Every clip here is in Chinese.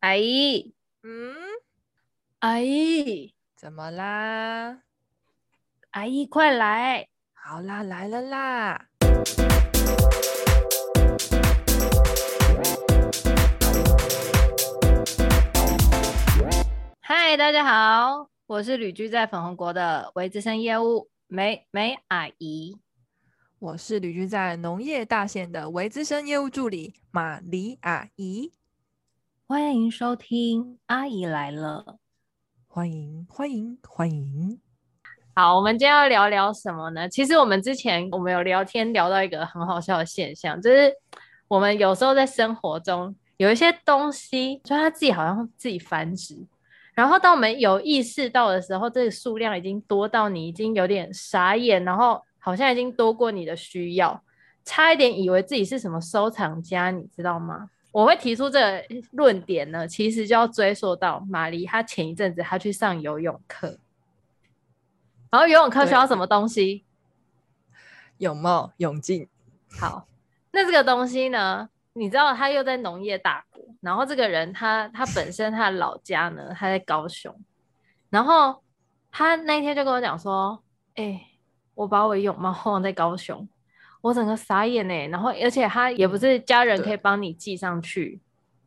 阿姨，嗯，阿姨，怎么啦？阿姨，快来！好啦，来了啦！嗨，大家好，我是旅居在粉红国的微资深业务美美阿姨。我是旅居在农业大县的微资深业务助理玛丽阿姨。欢迎收听阿姨来了，欢迎欢迎欢迎。好，我们今天要聊聊什么呢？其实我们之前我们有聊天聊到一个很好笑的现象，就是我们有时候在生活中有一些东西，就它自己好像自己繁殖，然后当我们有意识到的时候，这个数量已经多到你已经有点傻眼，然后好像已经多过你的需要，差一点以为自己是什么收藏家，你知道吗？我会提出这个论点呢，其实就要追溯到玛丽，她前一阵子她去上游泳课，然后游泳课需要什么东西？泳帽、泳镜。好，那这个东西呢？你知道他又在农业大国，然后这个人他他本身他的老家呢，他在高雄，然后他那天就跟我讲说，哎、欸，我把我泳帽放在高雄。我整个傻眼呢，然后而且他也不是家人可以帮你寄上去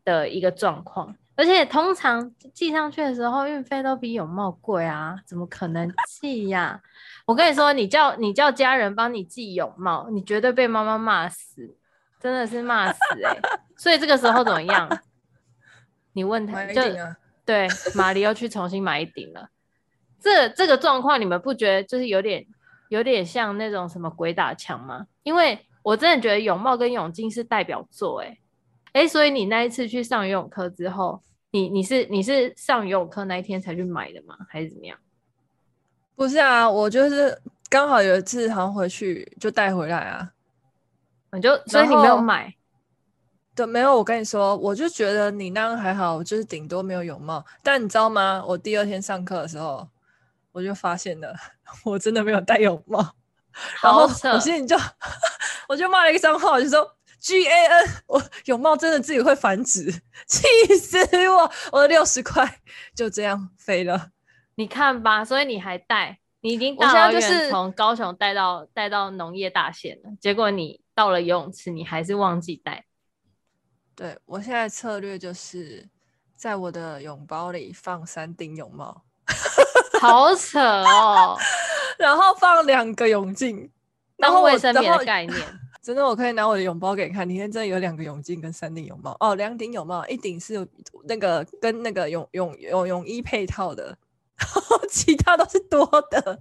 的一个状况，而且通常寄上去的时候运费都比泳帽贵啊，怎么可能寄呀？我跟你说，你叫你叫家人帮你寄泳帽，你绝对被妈妈骂死，真的是骂死哎！所以这个时候怎么样？你问他就对，马里又去重新买一顶了。这这个状况你们不觉得就是有点？有点像那种什么鬼打墙吗？因为我真的觉得泳帽跟泳镜是代表作，哎哎，所以你那一次去上游泳课之后，你你是你是上游泳课那一天才去买的吗？还是怎么样？不是啊，我就是刚好有一次好像回去就带回来啊，你就所以你没有买？对，没有。我跟你说，我就觉得你那样还好，就是顶多没有泳帽。但你知道吗？我第二天上课的时候。我就发现了，我真的没有戴泳帽，然后我心里就我就骂了一个脏话，我就说 G A N，我泳帽真的自己会繁殖，气死我！我的六十块就这样飞了。你看吧，所以你还带，你已经大老远从高雄带到带到农业大县了，结果你到了游泳池，你还是忘记带。对，我现在策略就是在我的泳包里放三顶泳帽。好扯哦，然后放两个泳镜，当卫生棉的概念。真的，我可以拿我的泳包给你看，里面真的有两个泳镜跟三顶泳帽哦，两顶泳帽，一顶是那个跟那个泳泳泳泳衣配套的，其他都是多的。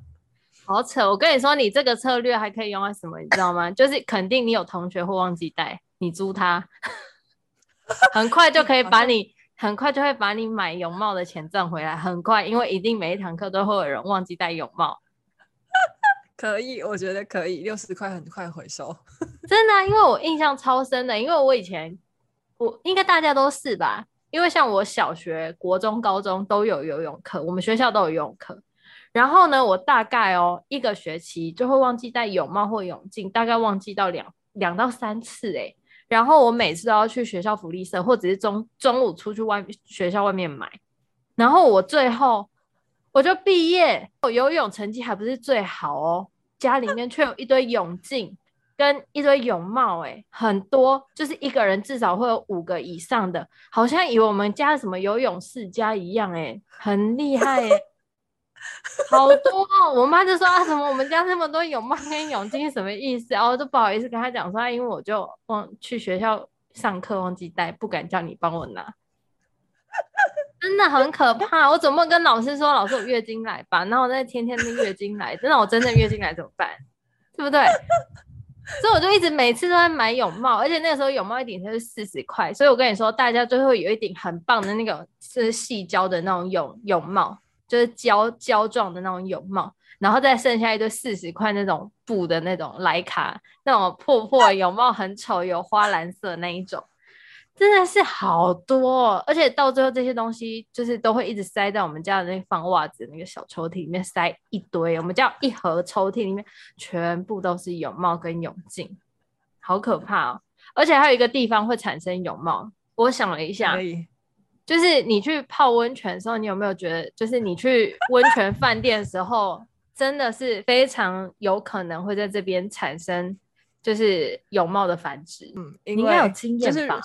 好扯！我跟你说，你这个策略还可以用在什么？你知道吗？就是肯定你有同学会忘记带，你租他，很快就可以把你。很快就会把你买泳帽的钱赚回来，很快，因为一定每一堂课都会有人忘记戴泳帽。可以，我觉得可以，六十块很快回收。真的啊，因为我印象超深的，因为我以前我应该大家都是吧，因为像我小学、国中、高中都有游泳课，我们学校都有游泳课。然后呢，我大概哦一个学期就会忘记戴泳帽或泳镜，大概忘记到两两到三次诶。然后我每次都要去学校福利社，或者是中中午出去外面学校外面买。然后我最后我就毕业，我游泳成绩还不是最好哦，家里面却有一堆泳镜跟一堆泳帽，哎，很多，就是一个人至少会有五个以上的，好像以为我们家什么游泳世家一样，哎，很厉害，哎。好多哦，我妈就说啊，什么我们家那么多泳帽跟泳镜是什么意思？然后就不好意思跟她讲说，因为我就忘去学校上课忘记带，不敢叫你帮我拿，真的很可怕。我总不能跟老师说，老师我月经来吧，然后我再天天的月经来，真的我真的月经来怎么办？对不对？所以我就一直每次都在买泳帽，而且那个时候泳帽一顶才是四十块，所以我跟你说，大家最后有一顶很棒的那个是细胶的那种泳泳帽。就是胶胶状的那种泳帽，然后再剩下一堆四十块那种布的那种莱卡那种破破泳帽，很丑，有花蓝色那一种，真的是好多，而且到最后这些东西就是都会一直塞在我们家的那放袜子那个小抽屉里面，塞一堆，我们家一盒抽屉里面全部都是泳帽跟泳镜，好可怕哦！而且还有一个地方会产生泳帽，我想了一下，就是你去泡温泉的时候，你有没有觉得，就是你去温泉饭店的时候，真的是非常有可能会在这边产生就是泳帽的繁殖？嗯，你应该有经验吧？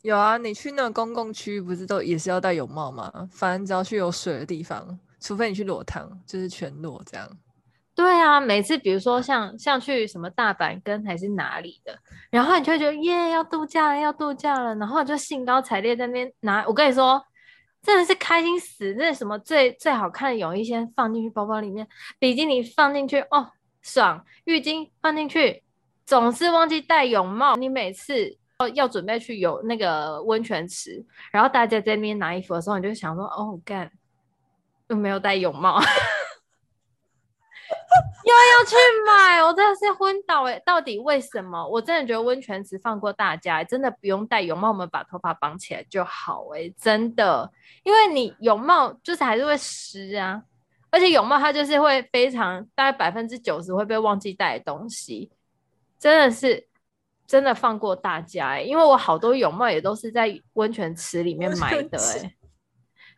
有啊，你去那个公共区域不是都也是要戴泳帽吗？反正只要去有水的地方，除非你去裸汤，就是全裸这样。对啊，每次比如说像像去什么大阪跟还是哪里的，然后你就会觉得耶要度假了要度假了，然后就兴高采烈在那边拿。我跟你说，真的是开心死！那什么最最好看的泳衣先放进去包包里面，比基尼放进去哦爽，浴巾放进去，总是忘记戴泳帽。你每次要要准备去游那个温泉池，然后大家在那边拿衣服的时候，你就想说哦干，又没有戴泳帽。又要去买，我真的是昏倒哎！到底为什么？我真的觉得温泉池放过大家，真的不用戴泳帽，我们把头发绑起来就好哎，真的，因为你泳帽就是还是会湿啊，而且泳帽它就是会非常大概百分之九十会被忘记带的东西，真的是真的放过大家哎，因为我好多泳帽也都是在温泉池里面买的 哎，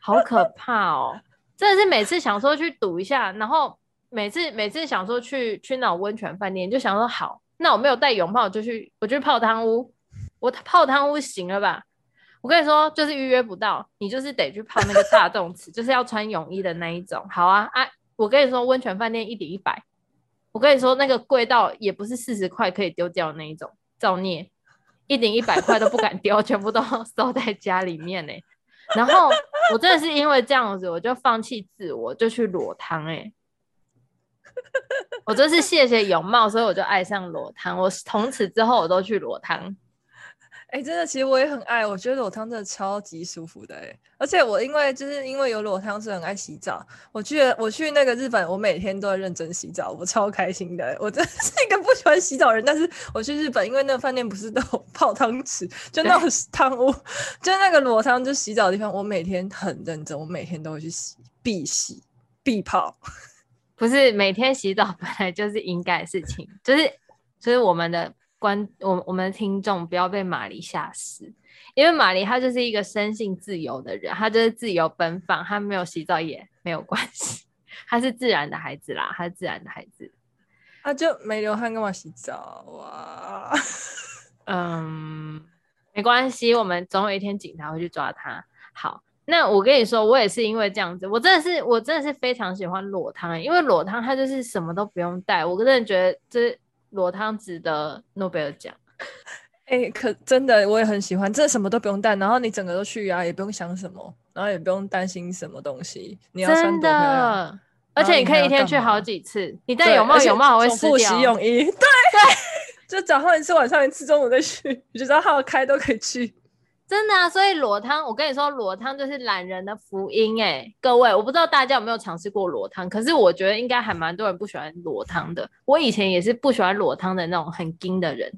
好可怕哦！真的是每次想说去赌一下，然后。每次每次想说去去那种温泉饭店，就想说好，那我没有带泳帽，就去我就去泡汤屋。我泡汤屋行了吧？我跟你说，就是预约不到，你就是得去泡那个大众池，就是要穿泳衣的那一种。好啊啊！我跟你说，温泉饭店一抵一百。我跟你说，那个贵到也不是四十块可以丢掉的那一种，造孽，一顶一百块都不敢丢，全部都收在家里面呢。然后我真的是因为这样子，我就放弃自我，就去裸汤哎。我真是谢谢泳帽，所以我就爱上裸汤。我从此之后我都去裸汤。哎、欸，真的，其实我也很爱。我觉得裸汤真的超级舒服的哎。而且我因为就是因为有裸汤，是很爱洗澡。我去我去那个日本，我每天都在认真洗澡，我超开心的。我真的是一个不喜欢洗澡的人，但是我去日本，因为那个饭店不是都有泡汤池，就那种汤屋，就那个裸汤就洗澡的地方，我每天很认真，我每天都会去洗，必洗必泡。不是每天洗澡本来就是应该的事情，就是就是我们的观我我们的听众不要被玛丽吓死，因为玛丽她就是一个生性自由的人，她就是自由奔放，她没有洗澡也没有关系，她是自然的孩子啦，她是自然的孩子，她就没流汗干嘛洗澡啊？嗯，没关系，我们总有一天警察会去抓他。好。那我跟你说，我也是因为这样子，我真的是我真的是非常喜欢裸汤，因为裸汤它就是什么都不用带，我真的觉得这裸汤值得诺贝尔奖。哎、欸，可真的我也很喜欢，真的什么都不用带，然后你整个都去啊，也不用想什么，然后也不用担心什么东西，你要穿多而且你可以一天去好几次，你戴泳帽泳帽还会湿掉。洗泳衣，对对，就早上一次，晚上一次，中午再去，你知道号开都可以去。真的啊，所以裸汤，我跟你说，裸汤就是懒人的福音哎，各位，我不知道大家有没有尝试过裸汤，可是我觉得应该还蛮多人不喜欢裸汤的。我以前也是不喜欢裸汤的那种很精的人，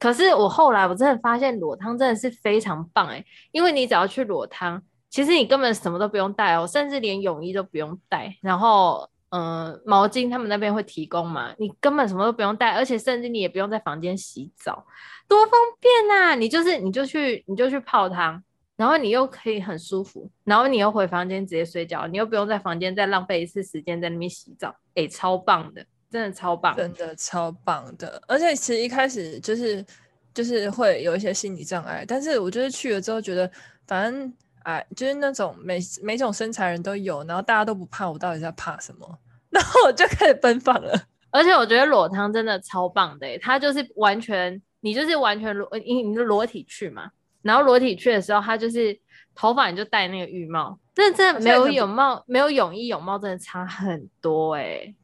可是我后来我真的发现裸汤真的是非常棒哎，因为你只要去裸汤，其实你根本什么都不用带哦，甚至连泳衣都不用带，然后、呃，毛巾他们那边会提供嘛，你根本什么都不用带，而且甚至你也不用在房间洗澡。多方便呐、啊！你就是你就去你就去泡汤，然后你又可以很舒服，然后你又回房间直接睡觉，你又不用在房间再浪费一次时间在那边洗澡，哎、超棒的，真的超棒，真的超棒的。而且其实一开始就是就是会有一些心理障碍，但是我就是去了之后觉得，反正哎，就是那种每每种身材人都有，然后大家都不怕，我到底在怕什么？然后我就开始奔放了。而且我觉得裸汤真的超棒的，它就是完全。你就是完全裸，你你就裸体去嘛，然后裸体去的时候，它就是头发你就戴那个浴帽，真的真的没有泳帽，没有泳衣泳帽真的差很多哎、欸，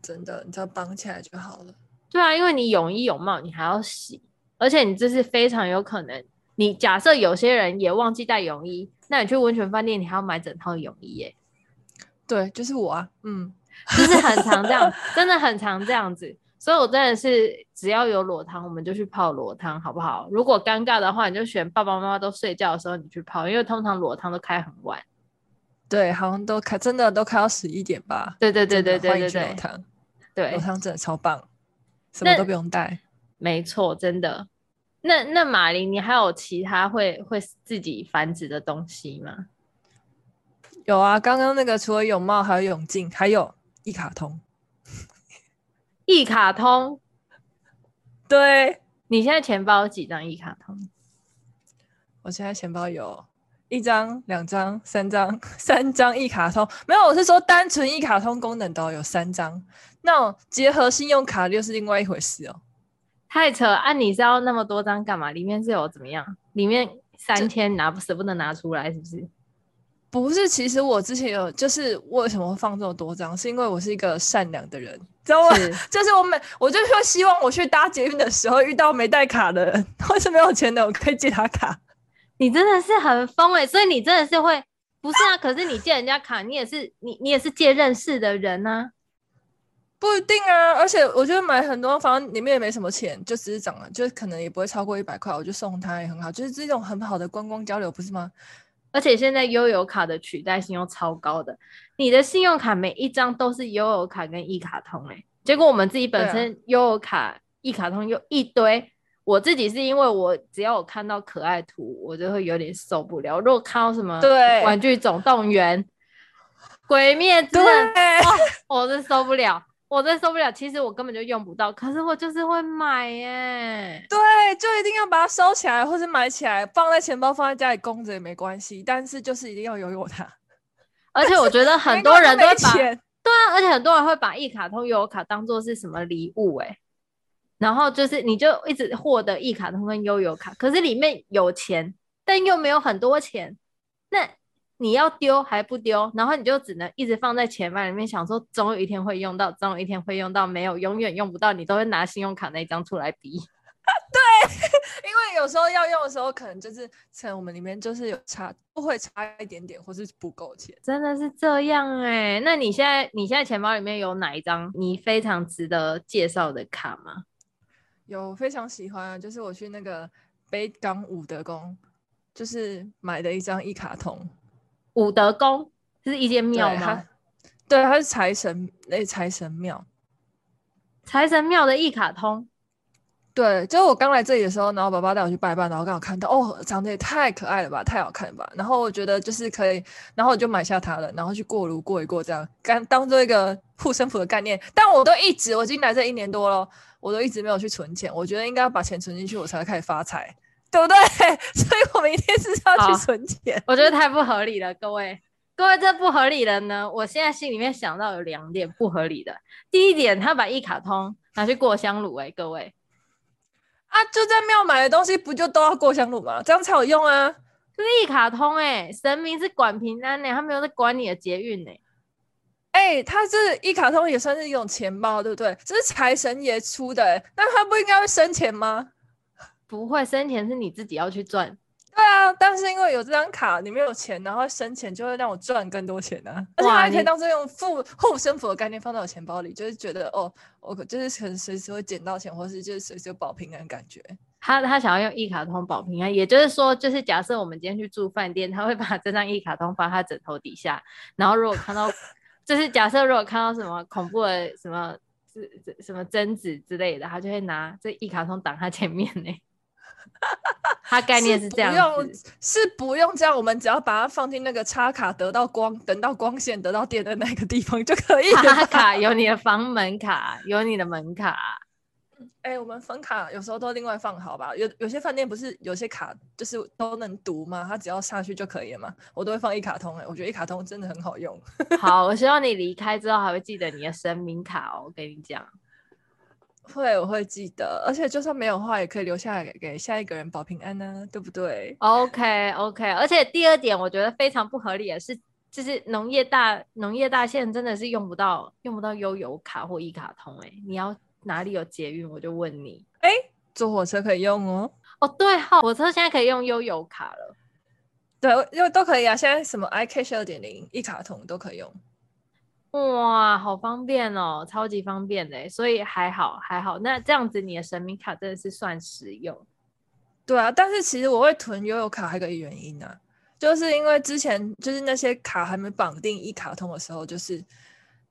真的，你只要绑起来就好了。对啊，因为你泳衣泳帽你还要洗，而且你这是非常有可能，你假设有些人也忘记带泳衣，那你去温泉饭店你还要买整套泳衣耶、欸。对，就是我啊，嗯，就是很常这样，真的很常这样子。所以，我真的是只要有裸汤，我们就去泡裸汤，好不好？如果尴尬的话，你就选爸爸妈妈都睡觉的时候你去泡，因为通常裸汤都开很晚。对，好像都开，真的都开到十一点吧？对对对对对对对。裸汤，对，裸汤真的超棒，什么都不用带。没错，真的。那那马林，你还有其他会会自己繁殖的东西吗？有啊，刚刚那个除了泳帽，还有泳镜，还有一卡通。一卡通，对，你现在钱包有几张一卡通？我现在钱包有一张、两张、三张、三张一卡通。没有，我是说单纯一卡通功能都有三张，那种结合信用卡又是另外一回事哦。太扯！按、啊、你是要那么多张干嘛？里面是有怎么样？里面三天拿舍不得拿出来，是不是？不是，其实我之前有，就是为什么会放这么多张？是因为我是一个善良的人，知道吗？是就是我每我就说希望我去搭捷运的时候遇到没带卡的人，或是没有钱的，我可以借他卡。你真的是很疯哎、欸！所以你真的是会，不是啊？可是你借人家卡，你也是你你也是借认识的人呢、啊。不一定啊，而且我觉得买很多房里面也没什么钱，就只是涨了，就可能也不会超过一百块，我就送他也很好，就是这种很好的观光交流，不是吗？而且现在悠游卡的取代性又超高的，你的信用卡每一张都是悠游卡跟一卡通哎、欸，结果我们自己本身悠游卡、一卡通又一堆，我自己是因为我只要我看到可爱图，我就会有点受不了。如果看到什么对玩具总动员、鬼灭之刃，我是受不了。我真受不了，其实我根本就用不到，可是我就是会买耶。对，就一定要把它收起来，或是买起来，放在钱包，放在家里供着也没关系。但是就是一定要拥有它。而且我觉得很 多人都会把，对啊，而且很多人会把一卡通悠游卡当做是什么礼物哎，然后就是你就一直获得一卡通跟悠游卡，可是里面有钱，但又没有很多钱，那。你要丢还不丢，然后你就只能一直放在钱包里面，想说总有一天会用到，总有一天会用到，没有，永远用不到，你都会拿信用卡那一张出来比。对，因为有时候要用的时候，可能就是钱我们里面就是有差，不会差一点点，或是不够钱。真的是这样哎、欸？那你现在你现在钱包里面有哪一张你非常值得介绍的卡吗？有，非常喜欢啊，就是我去那个北港五德宫，就是买的一张一卡通。武德宫这是一间庙吗？对，它是财神那财神庙，财神庙的一卡通。对，就是我刚来这里的时候，然后爸爸带我去拜拜，然后刚好看到，哦，长得也太可爱了吧，太好看了吧。然后我觉得就是可以，然后我就买下它了，然后去过炉过一过，这样干当做一个护身符的概念。但我都一直，我已经来这一年多了，我都一直没有去存钱。我觉得应该要把钱存进去，我才会开始发财。对不对？所以我们一定是要去存钱。我觉得太不合理了，各位，各位，这不合理的呢。我现在心里面想到有两点不合理的。第一点，他把一卡通拿去过香炉，哎，各位，啊，就在庙买的东西，不就都要过香炉吗？这样才有用啊。这是一卡通，哎，神明是管平安的，他没有在管你的捷运呢。哎，他这一卡通也算是一种钱包，对不对？这是财神爷出的，那他不应该会生钱吗？不会生钱是你自己要去赚，对啊，但是因为有这张卡，你没有钱，然后生钱就会让我赚更多钱啊，而且还可以当做用护护身符的概念放到我钱包里，就是觉得哦，我就是可能随时会捡到钱，或是就是随时有保平安感觉。他他想要用一卡通保平安，也就是说，就是假设我们今天去住饭店，他会把这张一卡通放他枕头底下，然后如果看到，就是假设如果看到什么恐怖的什么什什么贞子之类的，他就会拿这一卡通挡他前面呢。它概念是这样，不用是不用这样，我们只要把它放进那个插卡，得到光，等到光线，得到电的那个地方就可以了。插卡有你的房门卡，有你的门卡。哎、欸，我们房卡有时候都另外放好吧？有有些饭店不是有些卡就是都能读吗？它只要下去就可以了嘛。我都会放一卡通、欸，哎，我觉得一卡通真的很好用。好，我希望你离开之后还会记得你的神明卡哦。我跟你讲。会，我会记得，而且就算没有的话，也可以留下来给，下一个人保平安呢、啊，对不对？OK OK，而且第二点我觉得非常不合理的是，就是农业大农业大县真的是用不到用不到悠游卡或一卡通哎、欸，你要哪里有捷运我就问你，哎，坐火车可以用哦，哦对哈，火车现在可以用悠游卡了，对，因为都可以啊，现在什么 iCash 二点零一卡通都可以用。哇，好方便哦，超级方便的，所以还好还好。那这样子，你的神明卡真的是算实用。对啊，但是其实我会囤悠游卡还有一个原因呢、就是因为之前就是那些卡还没绑定一卡通的时候，就是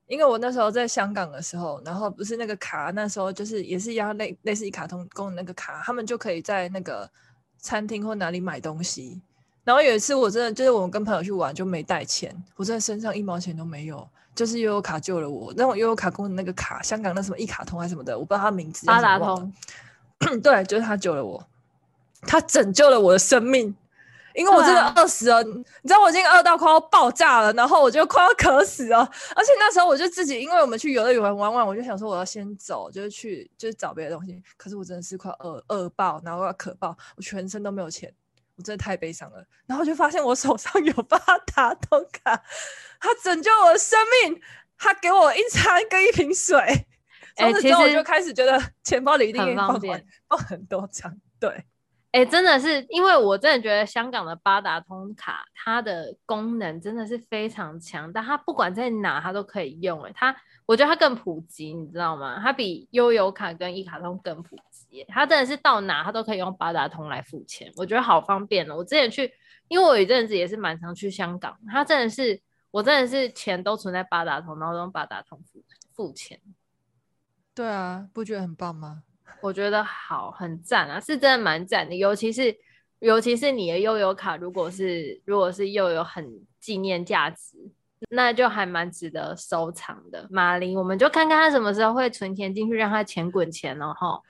因为我那时候在香港的时候，然后不是那个卡，那时候就是也是一样类类似一卡通功能那个卡，他们就可以在那个餐厅或哪里买东西。然后有一次我真的就是我跟朋友去玩就没带钱，我真的身上一毛钱都没有，就是悠游卡救了我。那种悠游卡功能那个卡，香港那什么一卡通还是什么的，我不知道他名字。八达通。对，就是他救了我，他拯救了我的生命。因为我真的饿死了，啊、你知道我已经饿到快要爆炸了，然后我就快要渴死了。而且那时候我就自己，因为我们去游乐园玩玩，我就想说我要先走，就是去就是找别的东西。可是我真的是快饿饿爆，然后我要渴爆，我全身都没有钱，我真的太悲伤了。然后就发现我手上有八达通卡，他拯救我的生命，他给我一餐跟一瓶水。从此之后我就开始觉得钱包里一定很方便，放很多张，对。哎、欸，真的是，因为我真的觉得香港的八达通卡，它的功能真的是非常强，但它不管在哪，它都可以用。哎，它，我觉得它更普及，你知道吗？它比悠游卡跟一卡通更普及。它真的是到哪，他都可以用八达通来付钱，我觉得好方便哦。我之前去，因为我有一阵子也是蛮常去香港，他真的是，我真的是钱都存在八达通，然后用八达通付付钱。对啊，不觉得很棒吗？我觉得好，很赞啊，是真的蛮赞的。尤其是，尤其是你的悠游卡，如果是，如果是又有很纪念价值，那就还蛮值得收藏的。马林，我们就看看他什么时候会存钱进去，让他钱滚钱了哈。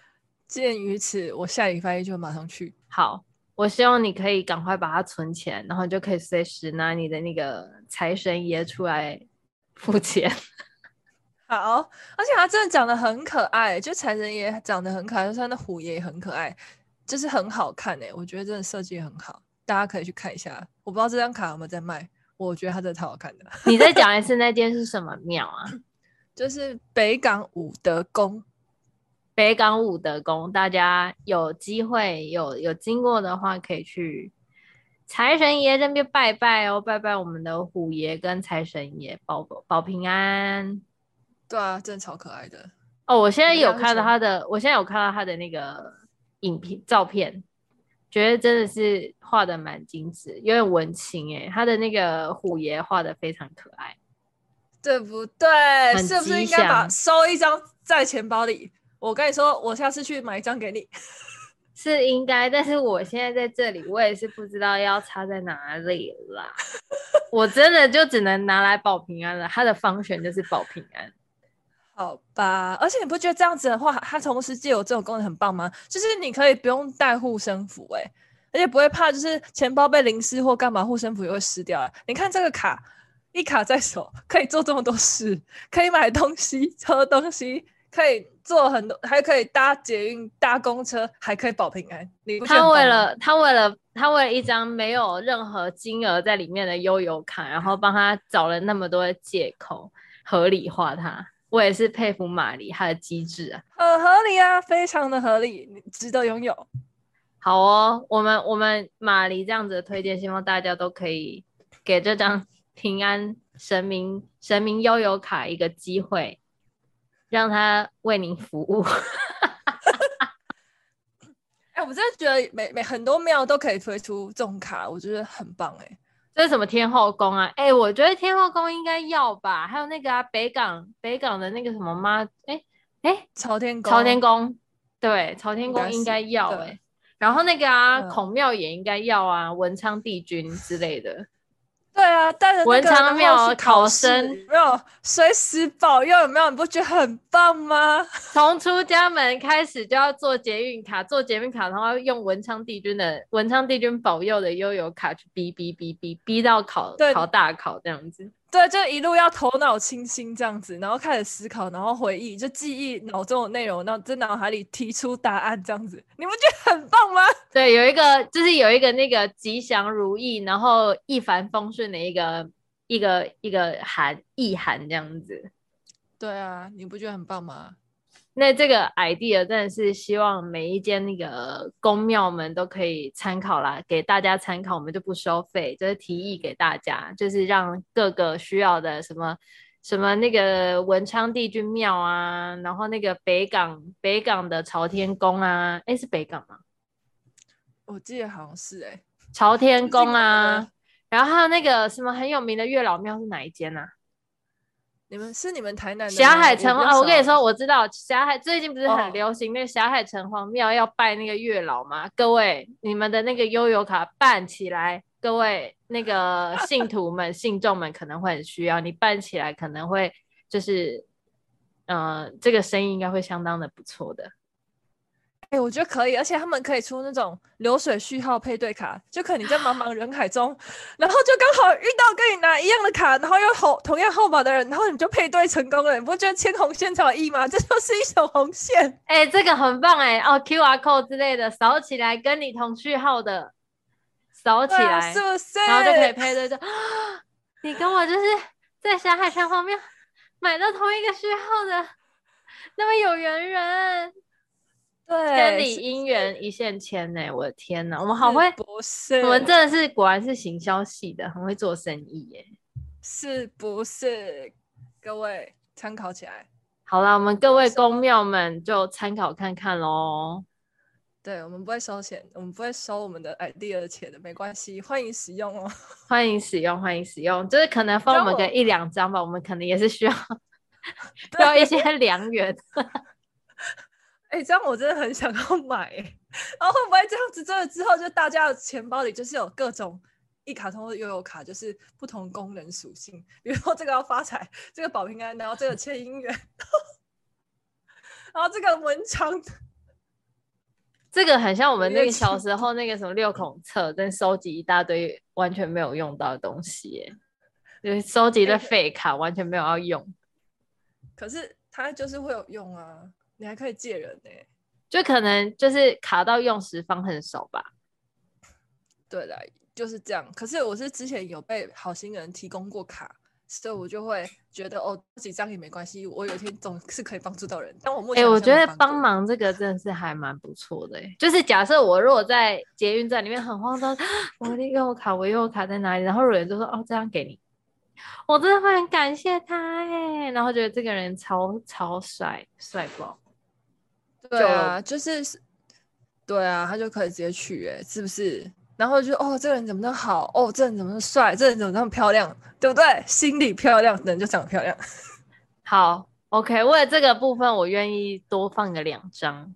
鉴于此，我下礼拜一就马上去。好，我希望你可以赶快把它存钱，然后就可以随时拿你的那个财神爷出来付钱。好，而且他真的长得很可爱，就财神爷长得很可爱，就是他的虎爷也很可爱，就是很好看诶，我觉得真的设计很好，大家可以去看一下。我不知道这张卡有没有在卖，我觉得它真的超好看的。你再讲一次 那间是什么庙啊？就是北港武德宫。北港武德宫，大家有机会有有经过的话，可以去财神爷这边拜拜哦，拜拜我们的虎爷跟财神爷，保保平安。对啊，真的超可爱的哦！我现在有看到他的，我现在有看到他的那个影片照片，觉得真的是画的蛮精致，有点文青哎。他的那个虎爷画的非常可爱，对不对？是不是应该把收一张在钱包里？我跟你说，我下次去买一张给你。是应该，但是我现在在这里，我也是不知道要插在哪里啦。我真的就只能拿来保平安了。它的方选就是保平安。好吧，而且你不觉得这样子的话，它同时既有这种功能很棒吗？就是你可以不用带护身符，哎，而且不会怕，就是钱包被淋湿或干嘛，护身符也会湿掉。你看这个卡，一卡在手，可以做这么多事，可以买东西、喝东西，可以做很多，还可以搭捷运、搭公车，还可以保平安。你他为了他为了他为了一张没有任何金额在里面的悠游卡，然后帮他找了那么多的借口，合理化它。我也是佩服玛丽她的机智啊，很合理啊，非常的合理，值得拥有。好哦，我们我们玛丽这样子的推荐，希望大家都可以给这张平安神明神明悠游卡一个机会，让他为您服务。哎、欸，我真的觉得每每很多庙都可以推出这种卡，我觉得很棒哎、欸。这是什么天后宫啊？哎、欸，我觉得天后宫应该要吧。还有那个啊，北港北港的那个什么妈，哎、欸、哎，朝天宫，朝天宫，对，朝天宫应该要哎、欸。然后那个啊，孔庙也应该要啊，文昌帝君之类的。对啊，带着文昌庙考生没有随时保佑，有没有？你不觉得很棒吗？从出家门开始就要做捷运卡，做捷运卡，然后用文昌帝君的文昌帝君保佑的悠游卡去逼逼逼逼逼到考考大考这样子。对，就一路要头脑清新这样子，然后开始思考，然后回忆，就记忆脑中的内容，然后在脑海里提出答案这样子，你不觉得很棒吗？对，有一个就是有一个那个吉祥如意，然后一帆风顺的一个一个一个含意涵这样子。对啊，你不觉得很棒吗？那这个 idea 真的是希望每一间那个宫庙们都可以参考啦，给大家参考，我们就不收费，就是提议给大家，就是让各个需要的什么什么那个文昌帝君庙啊，然后那个北港北港的朝天宫啊，诶，是北港吗？我记得好像是诶、欸，朝天 宫啊，然后还有那个什么很有名的月老庙是哪一间啊？你们是你们台南的霞海城隍，我跟你说，我知道霞海最近不是很流行那个霞海城隍庙要拜那个月老吗？哦、各位，你们的那个悠游卡办起来，各位那个信徒们、信众们可能会很需要，你办起来可能会就是，呃，这个生意应该会相当的不错的。哎、欸，我觉得可以，而且他们可以出那种流水序号配对卡，就可能你在茫茫人海中，然后就刚好遇到跟你拿一样的卡，然后又同同样号码的人，然后你就配对成功了。你不觉得牵红线才有意义吗？这就是一条红线。哎、欸，这个很棒哎、欸！哦，QR code 之类的扫起来，跟你同序号的扫起来，啊、是不是？然后就可以配对就，你跟我就是在霞海城旁边买到同一个序号的，那么有缘人。千里姻缘一线牵呢、欸，我的天哪，我们好会，不是？我们真的是果然是行销系的，很会做生意耶、欸，是不是？各位参考起来。好了，我们各位公庙们就参考看看喽。对，我们不会收钱，我们不会收我们的 idea 的钱的，没关系，欢迎使用哦，欢迎使用，欢迎使用，就是可能分我们个一两张吧，我们可能也是需要 需要一些良缘。哎、欸，这样我真的很想要买、欸，然后会不会这样子真的之后，就大家的钱包里就是有各种一卡通的悠游卡，就是不同功能属性，比如说这个要发财，这个保平安，然后这个签姻缘，然后这个文昌，这个很像我们那个小时候那个什么六孔册，但收集一大堆完全没有用到的东西、欸，就是收集的废卡完全没有要用，可是它就是会有用啊。你还可以借人呢、欸，就可能就是卡到用时方恨少吧。对的，就是这样。可是我是之前有被好心人提供过卡，所以我就会觉得哦，这几张也没关系，我有一天总是可以帮助到人。但我目前，哎、欸，我觉得帮忙这个真的是还蛮不错的、欸。就是假设我如果在捷运站里面很慌张，我的悠游卡，我悠游卡在哪里？然后有人就说哦，这样给你，我真的会很感谢他哎、欸，然后觉得这个人超超帅，帅爆。对啊，就是，对啊，他就可以直接去，哎，是不是？然后就哦，这个人怎么那么好？哦，这人怎么那么帅？这人怎么那么漂亮？对不对？心里漂亮，人就长得漂亮。好，OK，为了这个部分，我愿意多放个两张，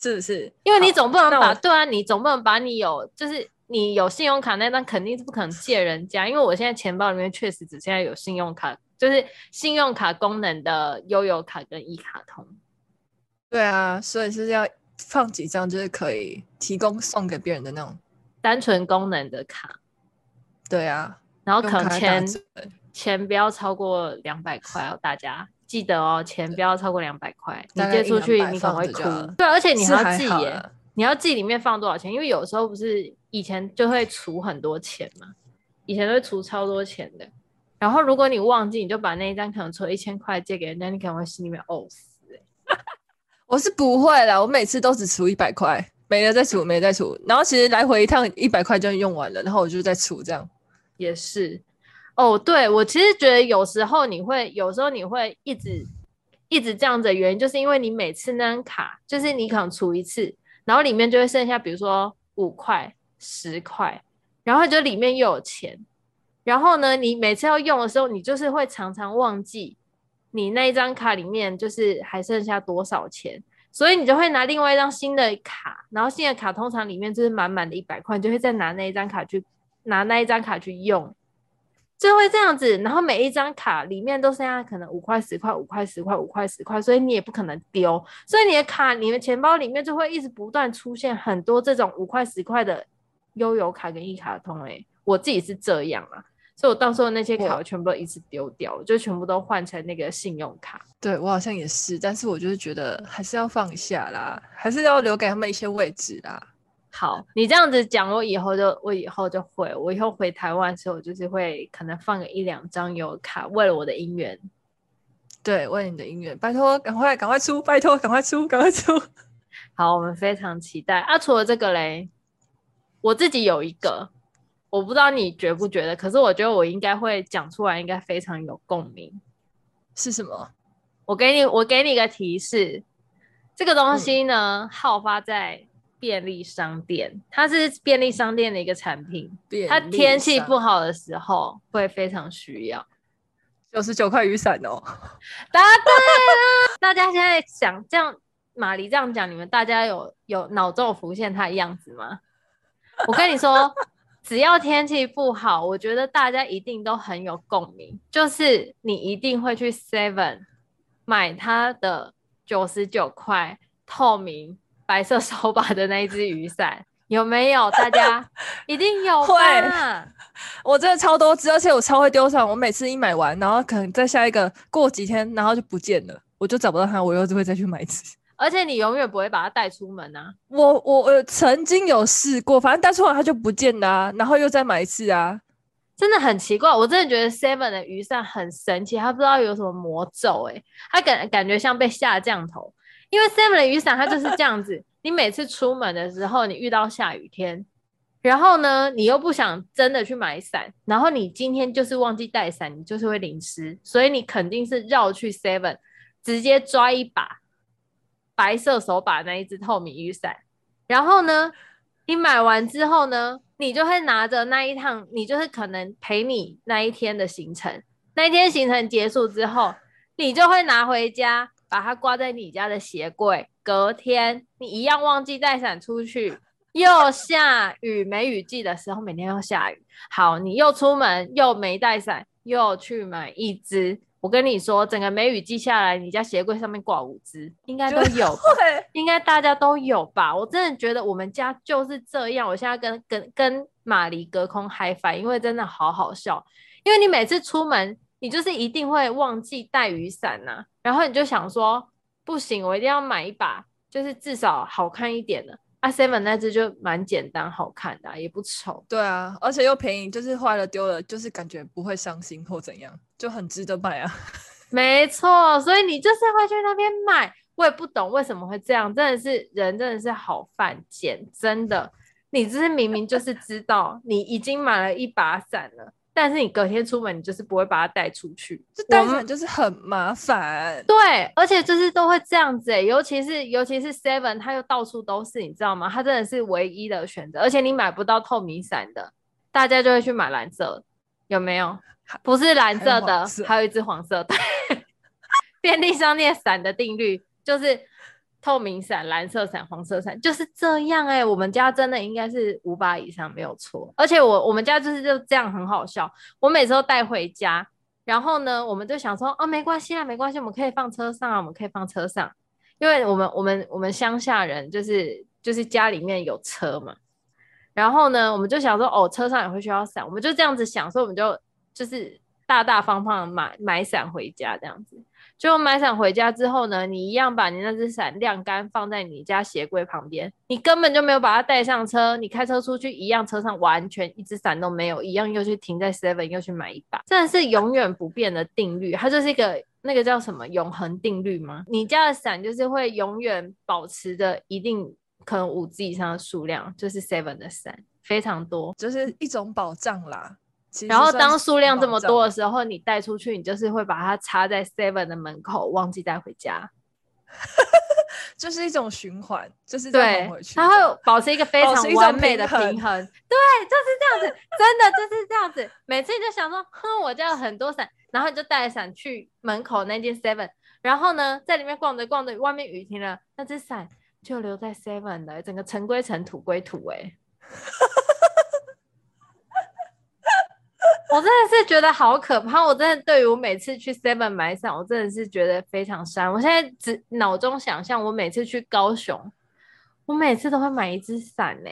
是不是？因为你总不能把，对啊，你总不能把你有，就是你有信用卡那张，肯定是不可能借人家。因为我现在钱包里面确实只现在有信用卡，就是信用卡功能的悠游卡跟一卡通。对啊，所以是要放几张，就是可以提供送给别人的那种单纯功能的卡。对啊，然后可能钱钱不要超过两百块哦，大家记得哦，钱不要超过两百块。你借出去你可能会哭。对，而且你还要记耶，你要记里面放多少钱，因为有时候不是以前就会储很多钱嘛，以前都会储超多钱的。然后如果你忘记，你就把那一张可能存一千块借给人家，你可能会心里面呕死。我是不会啦，我每次都只储一百块，没了再储，没了再储，然后其实来回一趟一百块就用完了，然后我就再储这样。也是，哦，对，我其实觉得有时候你会，有时候你会一直一直这样子的原因，就是因为你每次那张卡，就是你可能储一次，然后里面就会剩下，比如说五块、十块，然后就里面又有钱，然后呢，你每次要用的时候，你就是会常常忘记。你那一张卡里面就是还剩下多少钱，所以你就会拿另外一张新的卡，然后新的卡通常里面就是满满的一百块，你就会再拿那一张卡去拿那一张卡去用，就会这样子，然后每一张卡里面都剩下可能五块十块五块十块五块十块，所以你也不可能丢，所以你的卡你的钱包里面就会一直不断出现很多这种五块十块的悠游卡跟一卡通，诶，我自己是这样啊。所以我到时候那些卡我全部都一次丢掉，就全部都换成那个信用卡。对，我好像也是，但是我就是觉得还是要放下啦，还是要留给他们一些位置啦。好，你这样子讲，我以后就我以后就会，我以后回台湾的时候，就是会可能放个一两张悠游卡，为了我的姻缘。对，为了你的姻缘，拜托赶快赶快出，拜托赶快出，赶快出。好，我们非常期待啊！除了这个嘞，我自己有一个。我不知道你觉不觉得，可是我觉得我应该会讲出来，应该非常有共鸣。是什么？我给你，我给你一个提示，这个东西呢，嗯、好发在便利商店，它是便利商店的一个产品，它天气不好的时候会非常需要。九十九块雨伞哦。答对了，大家现在想这样，马黎这样讲，你们大家有有脑中浮现他的样子吗？我跟你说，只要天气不好，我觉得大家一定都很有共鸣，就是你一定会去 Seven 买它的九十九块透明白色手把的那一只雨伞。有没有？大家 一定有吧？会，我真的超多只，而且我超会丢上。我每次一买完，然后可能在下一个，过几天然后就不见了，我就找不到它，我又会再去买一次。而且你永远不会把它带出门啊！我我我曾经有试过，反正带出门它就不见了啊，然后又再买一次啊，真的很奇怪。我真的觉得 Seven 的雨伞很神奇，它不知道有什么魔咒哎、欸，它感感觉像被下降头，因为 Seven 的雨伞它就是这样子。你每次出门的时候，你遇到下雨天，然后呢，你又不想真的去买伞，然后你今天就是忘记带伞，你就是会淋湿，所以你肯定是绕去 Seven，直接抓一把白色手把那一只透明雨伞，然后呢，你买完之后呢，你就会拿着那一趟，你就是可能陪你那一天的行程，那一天行程结束之后，你就会拿回家。把它挂在你家的鞋柜，隔天你一样忘记带伞出去，又下雨，梅雨季的时候每天要下雨，好，你又出门又没带伞，又去买一只。我跟你说，整个梅雨季下来，你家鞋柜上面挂五只，应该都有，应该大家都有吧？我真的觉得我们家就是这样。我现在跟跟跟马骊隔空嗨翻，因为真的好好笑，因为你每次出门。你就是一定会忘记带雨伞呐、啊，然后你就想说，不行，我一定要买一把，就是至少好看一点的。啊，seven 那只就蛮简单好看的、啊，也不丑。对啊，而且又便宜，就是坏了丢了，就是感觉不会伤心或怎样，就很值得买啊。没错，所以你就是会去那边买。我也不懂为什么会这样，真的是人真的是好犯贱，真的。你这是明明就是知道你已经买了一把伞了。但是你隔天出门，你就是不会把它带出去，这带伞就是很麻烦。对，而且就是都会这样子尤其是尤其是 Seven，它又到处都是，你知道吗？它真的是唯一的选择，而且你买不到透明伞的，大家就会去买蓝色，有没有？不是蓝色的，还有，还有一只黄色的。便利商店伞的定律就是。透明伞、蓝色伞、黄色伞就是这样哎、欸，我们家真的应该是五把以上没有错，而且我我们家就是就这样很好笑，我每次都带回家，然后呢，我们就想说哦，没关系啊，没关系，我们可以放车上啊，我们可以放车上，因为我们我们我们乡下人就是就是家里面有车嘛，然后呢，我们就想说哦，车上也会需要伞，我们就这样子想，所以我们就就是大大方方的买买伞回家这样子。就买伞回家之后呢，你一样把你那只伞晾干，放在你家鞋柜旁边。你根本就没有把它带上车，你开车出去一样，车上完全一只伞都没有，一样又去停在 Seven，又去买一把，真的是永远不变的定律。它就是一个那个叫什么永恒定律吗？你家的伞就是会永远保持着一定可能五支以上的数量，就是 Seven 的伞非常多，就是一种保障啦。然后当数量这么多的时候，你带出去，你就是会把它插在 Seven 的门口，忘记带回家，就是一种循环，就是对，它会保持一个 非常完美的平衡，平衡 对，就是这样子，真的就是这样子。每次你就想说，哼，我家有很多伞，然后你就带着伞去门口那间 Seven，然后呢，在里面逛着逛着，外面雨停了，那只伞就留在 Seven 的，整个尘归尘，土归土，哎。我真的是觉得好可怕！我真的对于我每次去 Seven 买伞，我真的是觉得非常伤。我现在只脑中想象，我每次去高雄，我每次都会买一支伞呢。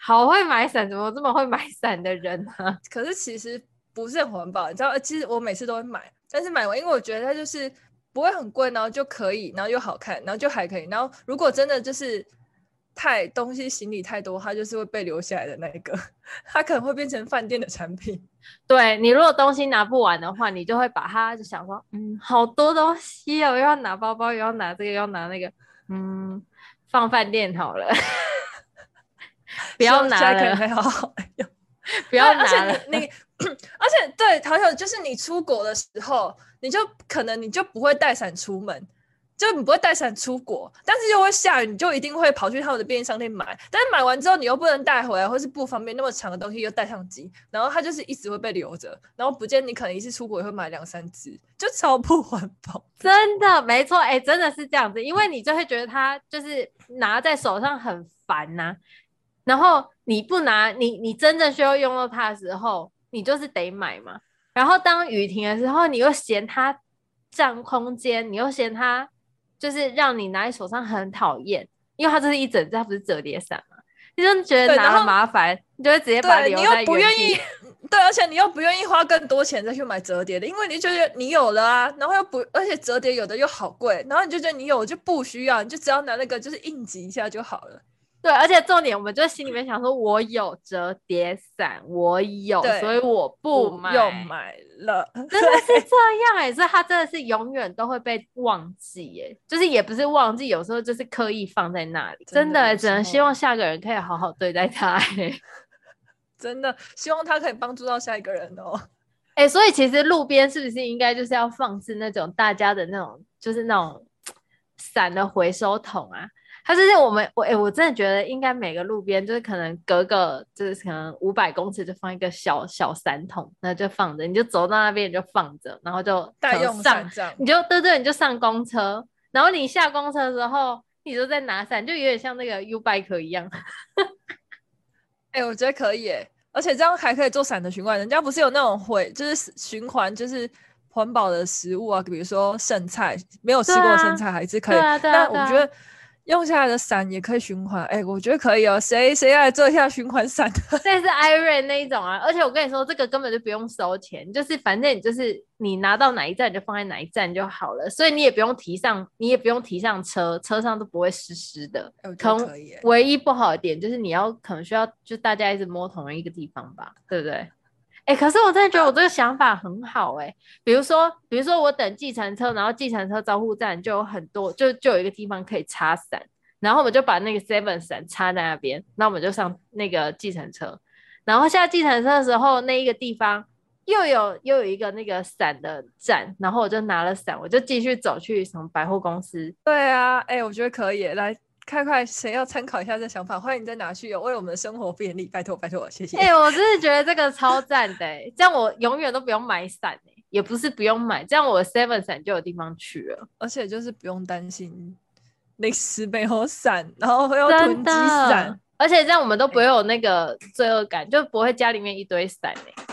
好会买伞，怎么这么会买伞的人呢？可是其实不是很环保，你知道？其实我每次都会买，但是买完，因为我觉得它就是不会很贵，然后就可以，然后又好看，然后就还可以。然后如果真的就是。太东西行李太多，它就是会被留下来的那一个，它可能会变成饭店的产品。对，你如果东西拿不完的话，你就会把它就想说，嗯，好多东西哦，又要拿包包，又要拿这个，又要拿那个，嗯，放饭店好了，不要拿了，好好用，不要拿了。你，你 而且对，还有就是你出国的时候，你就可能你就不会带伞出门。就你不会带伞出国，但是又会下雨，你就一定会跑去他们的便利商店买。但是买完之后，你又不能带回来，或是不方便那么长的东西又带上机，然后它就是一直会被留着，然后不见你可能一次出国也会买两三只，就超不环保。真的没错，哎、真的是这样子，因为你就会觉得它就是拿在手上很烦呐、然后你不拿，你你真正需要用到它的时候，你就是得买嘛。然后当雨停的时候，你又嫌它占空间，你又嫌它。就是让你拿在手上很讨厌，因为它这是一整只，它不是折叠伞嘛，你就觉得拿了麻烦，你就会直接把。你又不愿意，对，而且你又不愿意花更多钱再去买折叠的，因为你就觉得你有了啊，然后又不，而且折叠有的又好贵，然后你就觉得你有就不需要，你就只要拿那个就是应急一下就好了。对，而且重点，我们就心里面想说，我有折叠伞，我有，所以我不买，又买了，真的是这样哎、欸，所以它真的是永远都会被忘记哎、欸，就是也不是忘记，有时候就是刻意放在那里，真的，只能希望下个人可以好好对待它哎、欸，真的希望它可以帮助到下一个人哦，哎、欸，所以其实路边是不是应该就是要放置那种大家的那种，就是那种 伞的回收桶啊？它就是我们我哎、欸，我真的觉得应该每个路边就是可能隔个就是可能五百公尺就放一个小小伞桶，那就放着，你就走到那边你就放着，然后就代用伞这样，你就对对，你就上公车，然后你下公车的时候你就在拿伞，就有点像那个 U bike 一样。哎、欸，我觉得可以哎，而且这样还可以做伞的循环，人家不是有那种会就是循环就是环保的食物啊，比如说剩菜，没有吃过的剩菜还是可以，对啊对啊对啊、但我觉得。用下来的伞也可以循环，哎、欸，我觉得可以哦。谁谁要来做一下循环伞？这是 Iron 那一种啊，而且我跟你说，这个根本就不用收钱，就是反正你就是你拿到哪一站就放在哪一站就好了，所以你也不用提上，你也不用提上车，车上都不会湿湿的。欸、我觉得可以。唯一不好的点就是你要可能需要就大家一直摸同一个地方吧，对不对？可是我真的觉得我这个想法很好哎、比如说，比如说我等计程车，然后计程车招呼站就有很多，就就有一个地方可以插伞，然后我们就把那个 seven 伞插在那边，那我们就上那个计程车，然后下计程车的时候，那一个地方又有又有一个那个伞的站，然后我就拿了伞，我就继续走去什么百货公司。对啊，哎、我觉得可以来。快快，谁要参考一下这想法？欢迎你再拿去为我们的生活便利，拜托拜托，谢谢。哎、欸，我真的觉得这个超赞的，哎，这样我永远都不用买伞，也不是不用买，这样我 seven 伞就有地方去了，而且就是不用担心那时没有伞，然后会要囤积伞，而且这样我们都不会有那个罪恶感，就不会家里面一堆伞哎。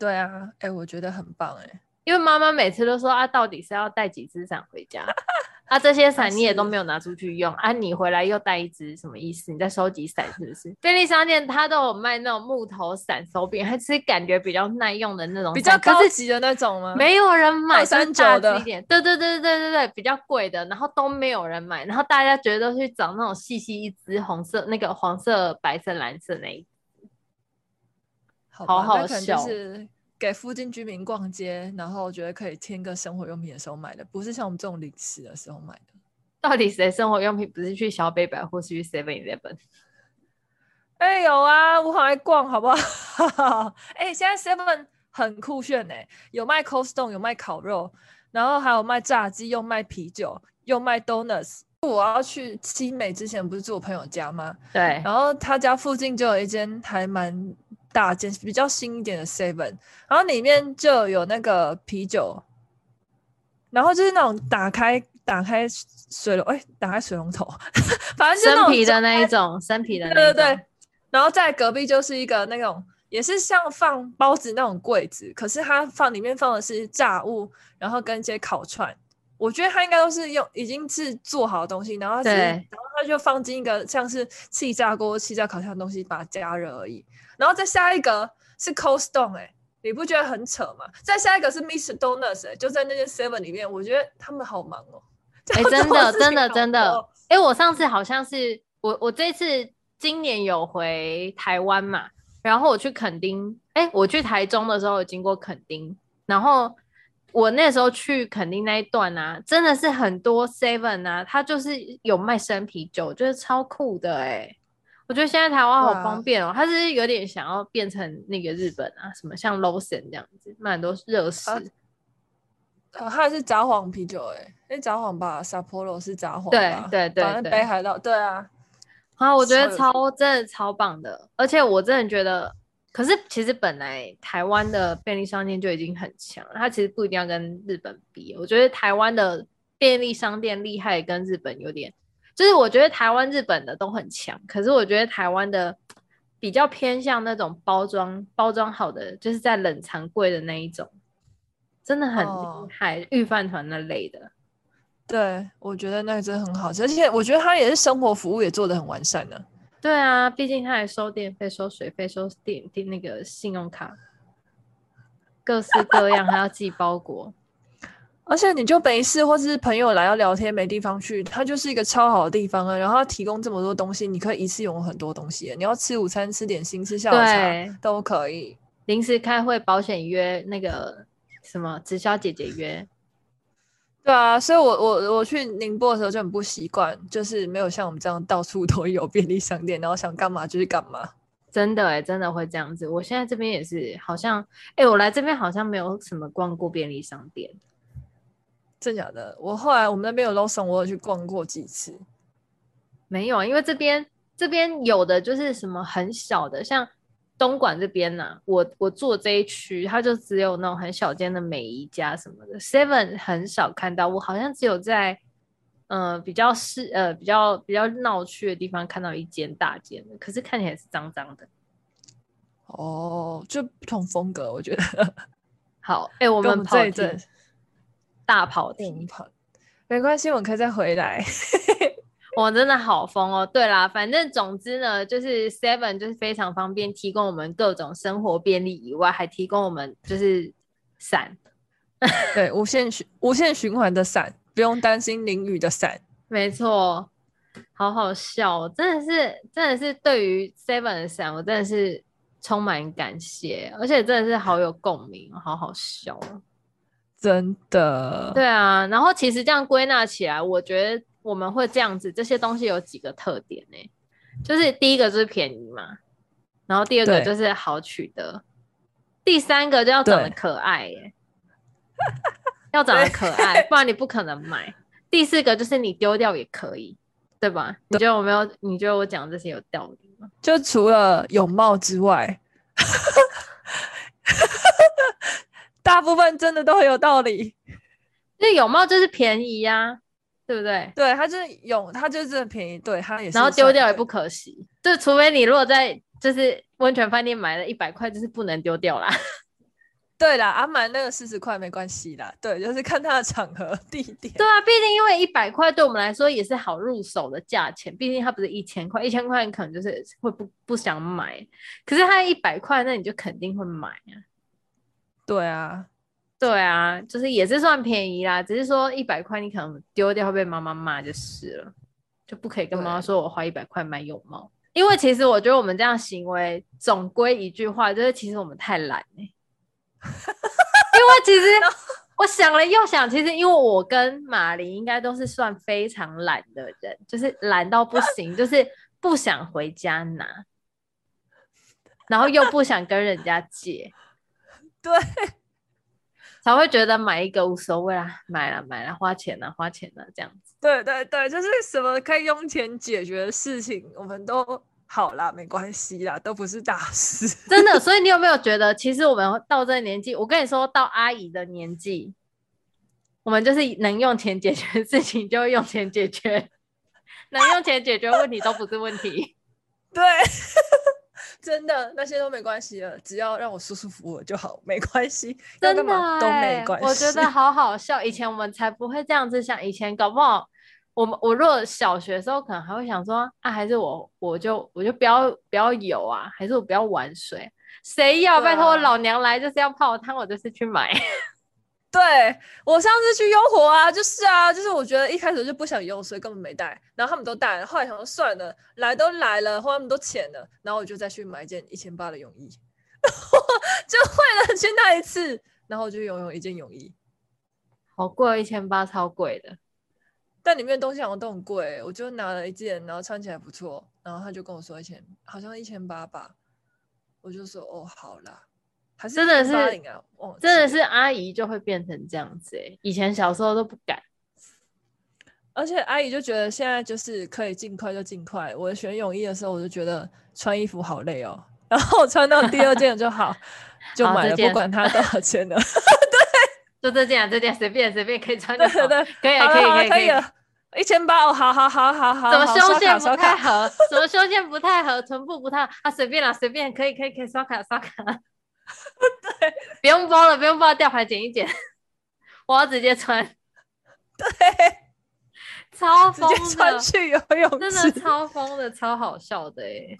对啊，哎、欸，我觉得很棒哎，因为妈妈每次都说啊，到底是要带几只伞回家？啊，这些伞你也都没有拿出去用啊！你回来又带一只，什么意思？你在收集伞是不是？便利商店它都有卖那种木头伞手柄，还是感觉比较耐用的那种，比较高级的那种吗？没有人买，三九的，对对对对对对对，比较贵的，然后都没有人买，然后大家觉得都去找那种细细一只红色、那个黄色、白色、蓝色那一支，好，好好笑。给附近居民逛街，然后觉得可以添个生活用品的时候买的，不是像我们这种零食的时候买的。到底谁生活用品不是去小北百或是去 Seven Eleven？哎、欸，有啊，我好爱逛，好不好？哎、欸，现在 Seven 很酷炫哎，有卖 Cold Stone，有卖烤肉，然后还有卖炸鸡，又卖啤酒，又卖 Donuts。我要去七美之前不是住我朋友家吗？对，然后他家附近就有一间还蛮。大件比较新一点的 Seven，然后里面就有那个啤酒，然后就是那种打开打开水龙，哎，打开水龙头，反正就生啤的那一种，生啤的那一种，对对对。然后在隔壁就是一个那种，也是像放包子那种柜子，可是它放里面放的是炸物，然后跟一些烤串。我觉得它应该都是用已经是做好的东西，然后对，然后它就放进一个像是气炸锅、气炸烤箱的东西，把它加热而已。然后再下一个是 Cold Stone，哎、欸，你不觉得很扯吗？再下一个是 Mr. Donuts，哎、欸，就在那间 Seven 里面，我觉得他们好忙哦。哎、欸，真的，真的，真的。哎、欸，我上次好像是我，我这次今年有回台湾嘛，然后我去垦丁，哎、欸，我去台中的时候有经过垦丁，然后我那时候去垦丁那一段啊，真的是很多 Seven 啊，它就是有卖生啤酒，就是超酷的哎、欸。我觉得现在台湾好方便哦，它是有点想要变成那个日本啊，什么像 lowson 这样子卖很多热食。它还是札幌啤酒哎、欸，那札幌吧，Sapporo 是札幌，对对对，反正北海道，对啊。啊，我觉得超真的超棒的，而且我真的觉得，可是其实本来台湾的便利商店就已经很强，它其实不一定要跟日本比。我觉得台湾的便利商店厉害，跟日本有点，就是我觉得台湾、日本的都很强，可是我觉得台湾的比较偏向那种包装包装好的，就是在冷藏柜的那一种，真的很厉害，御、哦、饭团那类的。对，我觉得那个真的很好吃，而且我觉得他也是生活服务也做的很完善呢。对啊，毕竟他还收电费、收水费、收电电那个信用卡，各式各样，还要寄包裹。而且你就没事，或是朋友来要聊天没地方去，它就是一个超好的地方啊。然后它提供这么多东西，你可以一次用很多东西。你要吃午餐、吃点心、吃下午茶都可以。临时开会、保险约那个什么直销姐姐约。对啊，所以我我我去宁波的时候就很不习惯，就是没有像我们这样到处都有便利商店，然后想干嘛就是干嘛。真的哎，真的会这样子。我现在这边也是，好像哎，我来这边好像没有什么逛过便利商店。真假的？我后来我们那边有 Lawson，我有去逛过几次。没有，因为这边这边有的就是什么很小的，像。东莞这边呢、啊，我我住这一区，它就只有那种很小间的美宜家什么的，Seven 很少看到。我好像只有在呃比较市呃比较比较闹区的地方看到一间大间的，可是看起来是脏脏的。哦，就不同风格，我觉得。好，哎、欸，我们跑题，大跑题，跑，没关系，我可以再回来。我真的好疯哦！对啦，反正总之呢，就是 Seven 就是非常方便，提供我们各种生活便利以外，还提供我们就是伞，对，无限循无限循环的伞，不用担心淋雨的伞。没错，好好笑，真的是真的是对于 Seven 的伞，我真的是充满感谢，而且真的是好有共鸣，好好笑，真的。对啊，然后其实这样归纳起来，我觉得。我们会这样子，这些东西有几个特点呢？就是第一个就是便宜嘛，然后第二个就是好取得，第三个就要长得可爱耶，要长得可爱，不然你不可能买。第四个就是你丢掉也可以，对吧？你觉得我没有？你觉得我讲这些有道理吗？就除了泳帽之外，大部分真的都很有道理。那泳帽就是便宜呀、啊。对不对？对，它就是泳，它就是很便宜，对，它也是。然后丢掉也不可惜，就除非你如果在就是温泉饭店买了一百块，就是不能丢掉啦。对啦，啊买那个四十块没关系啦，对，就是看它的场合地点。对啊，毕竟因为一百块对我们来说也是好入手的价钱，毕竟它不是一千块，一千块你可能就是会不不想买，可是它一百块，那你就肯定会买啊。对啊。对啊，就是也是算便宜啦，只是说一百块你可能丢掉会被妈妈骂就是了，就不可以跟妈妈说我花一百块买泳帽，因为其实我觉得我们这样行为总归一句话就是其实我们太懒哎、欸，因为其实 我想了又想，其实因为我跟马林应该都是算非常懒的人，就是懒到不行，就是不想回家拿，然后又不想跟人家借，对。才会觉得买一个无所谓啦，买了买了，花钱了花钱了这样子。对对对，就是什么可以用钱解决的事情，我们都好啦，没关系啦，都不是大事。真的，所以你有没有觉得，其实我们到这个年纪，我跟你说到阿姨的年纪，我们就是能用钱解决的事情就会用钱解决，能用钱解决问题都不是问题。对。真的那些都没关系了，只要让我舒舒服服就好，没关系。真的都没关系。我觉得 好好笑。以前我们才不会这样子想，以前搞不好，我们我如果小学的时候可能还会想说啊，还是我我就我就不要不要游啊，还是我不要玩水？谁要？拜托我老娘来就是要泡汤，我就是去买。对，我上次去悠活啊，就是啊，就是我觉得一开始就不想用，所以根本没带。然后他们都带了，后来想说算了，来都来了，花那么多钱了，然后我就再去买一件一千八的泳衣，就为了去那一次，然后就游泳一件泳衣，好贵，一千八超贵的。但里面的东西好像都很贵，我就拿了一件，然后穿起来不错，然后他就跟我说一千，好像一千八吧，我就说哦，好啦。还是真的是1080啊？真的是阿姨就会变成这样子哎、欸，以前小时候都不敢。而且阿姨就觉得现在就是可以尽快就尽快。我选泳衣的时候，我就觉得穿衣服好累哦，然后我穿到第二件就好，就买了，不管它多少钱的。对，就这件，这件随便随便可以穿就好。对对，可以可以可以可以。一千八哦，好好好好好。怎么胸线不太合？怎么胸线不太合？臀部不太……啊，随便啦，随便可以可以可以刷卡刷卡。对，不用包了，不用包，吊牌剪一剪，我要直接穿。对。超疯的，穿去游泳真的超疯的，超好笑的哎！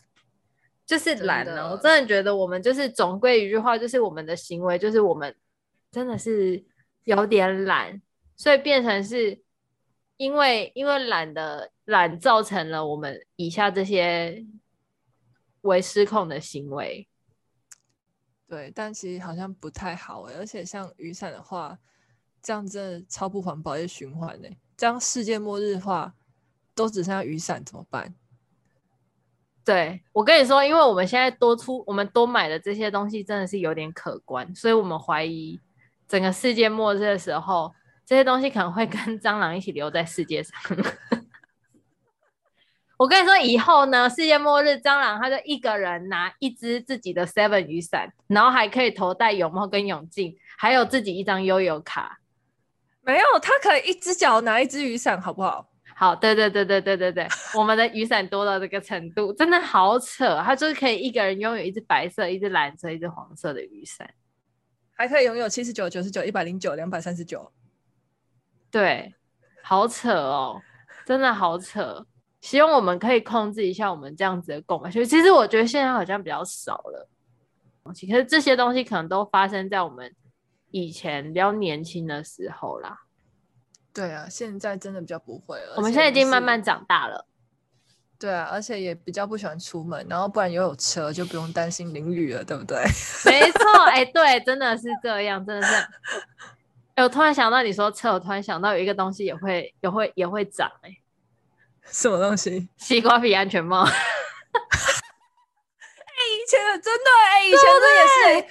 就是懒了，我真的觉得我们就是总归一句话，就是我们的行为，就是我们真的是有点懒，所以变成是因为因为懒的懒造成了我们以下这些为失控的行为。对，但其实好像不太好哎，而且像雨伞的话，这样真的超不环保，也循环哎。这样世界末日的话，都只剩下雨伞怎么办？对，我跟你说，因为我们现在多出，我们多买的这些东西真的是有点可观，所以我们怀疑整个世界末日的时候，这些东西可能会跟蟑螂一起留在世界上。我跟你说，以后呢，世界末日蟑螂他就一个人拿一只自己的 Seven 雨伞，然后还可以头戴泳帽跟泳镜，还有自己一张悠游卡。没有，他可以一只脚拿一只雨伞，好不好？好，对对对对对对对，我们的雨伞多到这个程度，真的好扯。他就是可以一个人拥有一只白色、一只蓝色、一只黄色的雨伞，还可以拥有七十九、九十九、一百零九、两百三十九。对，好扯哦，真的好扯。希望我们可以控制一下我们这样子的购买。其实我觉得现在好像比较少了，其实这些东西可能都发生在我们。以前比较年轻的时候啦，对啊，现在真的比较不会了。我们现在已经慢慢长大了，对啊，而且也比较不喜欢出门，然后不然又有车，就不用担心淋雨了，对不对？没错，哎、欸，对，真的是这样，真的是。哎、欸，我突然想到你说车，我突然想到有一个东西也会也会也会涨，哎，什么东西？西瓜皮安全帽。哎、欸，以前的真的，哎、欸，以前的也是。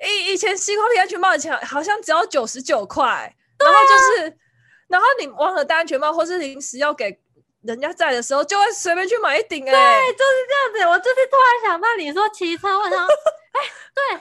以以前西瓜皮安全帽以前好像只要九十九块，然后就是，然后你忘了戴安全帽，或是临时要给人家载的时候，就会随便去买一顶、欸。哎，对，就是这样子。我就是突然想到你说骑车，我想，哎、欸，对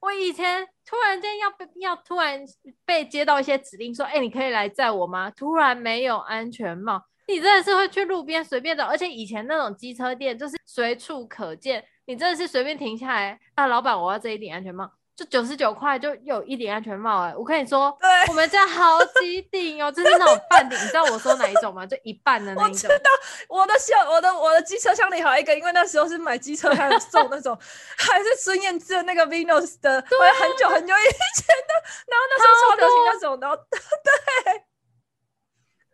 我以前突然间要要突然被接到一些指令，说，哎、欸，你可以来载我吗？突然没有安全帽，你真的是会去路边随便找，而且以前那种机车店就是随处可见，你真的是随便停下来，啊，老板，我要这一顶安全帽。就九十九块就有一顶安全帽哎、欸，我跟你说，对，我们家好几顶哦、喔，就是那种半顶，你知道我说哪一种吗？就一半的那一种。我知道，我的小我的我的机车箱里还有一个，因为那时候是买机车还有送那种，还是孙燕姿的那个 Venus 的，对，很久很久以前的，然后那时候超流行那种，然后 对，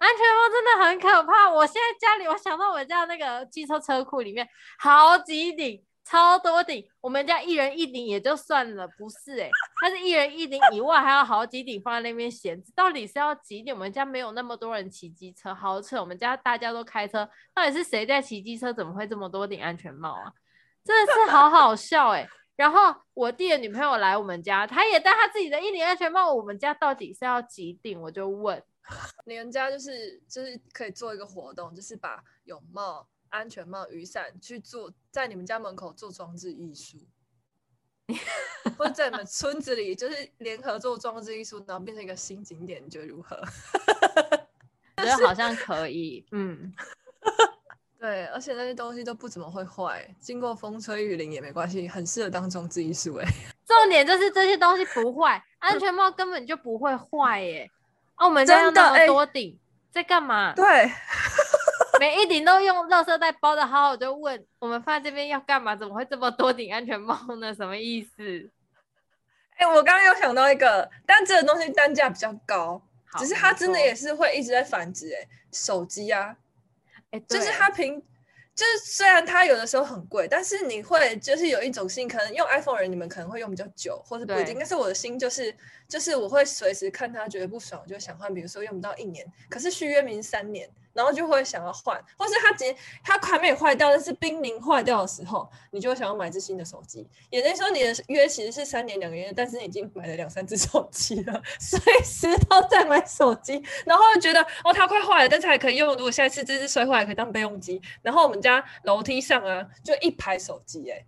安全帽真的很可怕。我现在家里，我想到我家那个机车车库里面好几顶。超多顶，我们家一人一顶也就算了，不是哎、欸，他是一人一顶以外还有好几顶放在那边闲置，到底是要几顶？我们家没有那么多人骑机车，好扯，我们家大家都开车，到底是谁在骑机车？怎么会这么多顶安全帽啊？真的是好好笑哎、欸！然后我弟的女朋友来我们家，他也带他自己的一顶安全帽，我们家到底是要几顶？我就问，你们家就是就是可以做一个活动，就是把泳帽。安全帽、雨伞去做，在你们家门口做装置艺术，或者在你们村子里，就是联合做装置艺术，然后变成一个新景点，你觉得如何？我 觉得好像可以，嗯，对，而且那些东西都不怎么会坏，经过风吹雨淋也没关系，很适合当装置艺术。哎，重点就是这些东西不坏，安全帽根本就不会坏耶。啊，我们家有那么多顶，在干嘛？对。每一顶都用垃圾袋包的好，好就问我们放在这边要干嘛？怎么会这么多顶安全帽呢？什么意思？哎、欸，我刚刚有想到一个，但这个东西单价比较高，只是它真的也是会一直在繁殖。哎，手机啊，哎、欸，就是它平，就是虽然它有的时候很贵，但是你会就是有一种心，可能用 iPhone 人你们可能会用比较久，或者不一定。但是我的心就是就是我会随时看它觉得不爽，我就想换，比如说用不到一年，可是续约明三年。然后就会想要换，或是它直它还没有坏掉，但是濒临坏掉的时候，你就会想要买一支新的手机。也就是说，你的约其实是三年两个月，但是你已经买了两三只手机了，随时都在买手机，然后觉得哦，它快坏了，但是还可以用。如果下一次这支摔坏，还可以当备用机。然后我们家楼梯上啊，就一排手机，哎，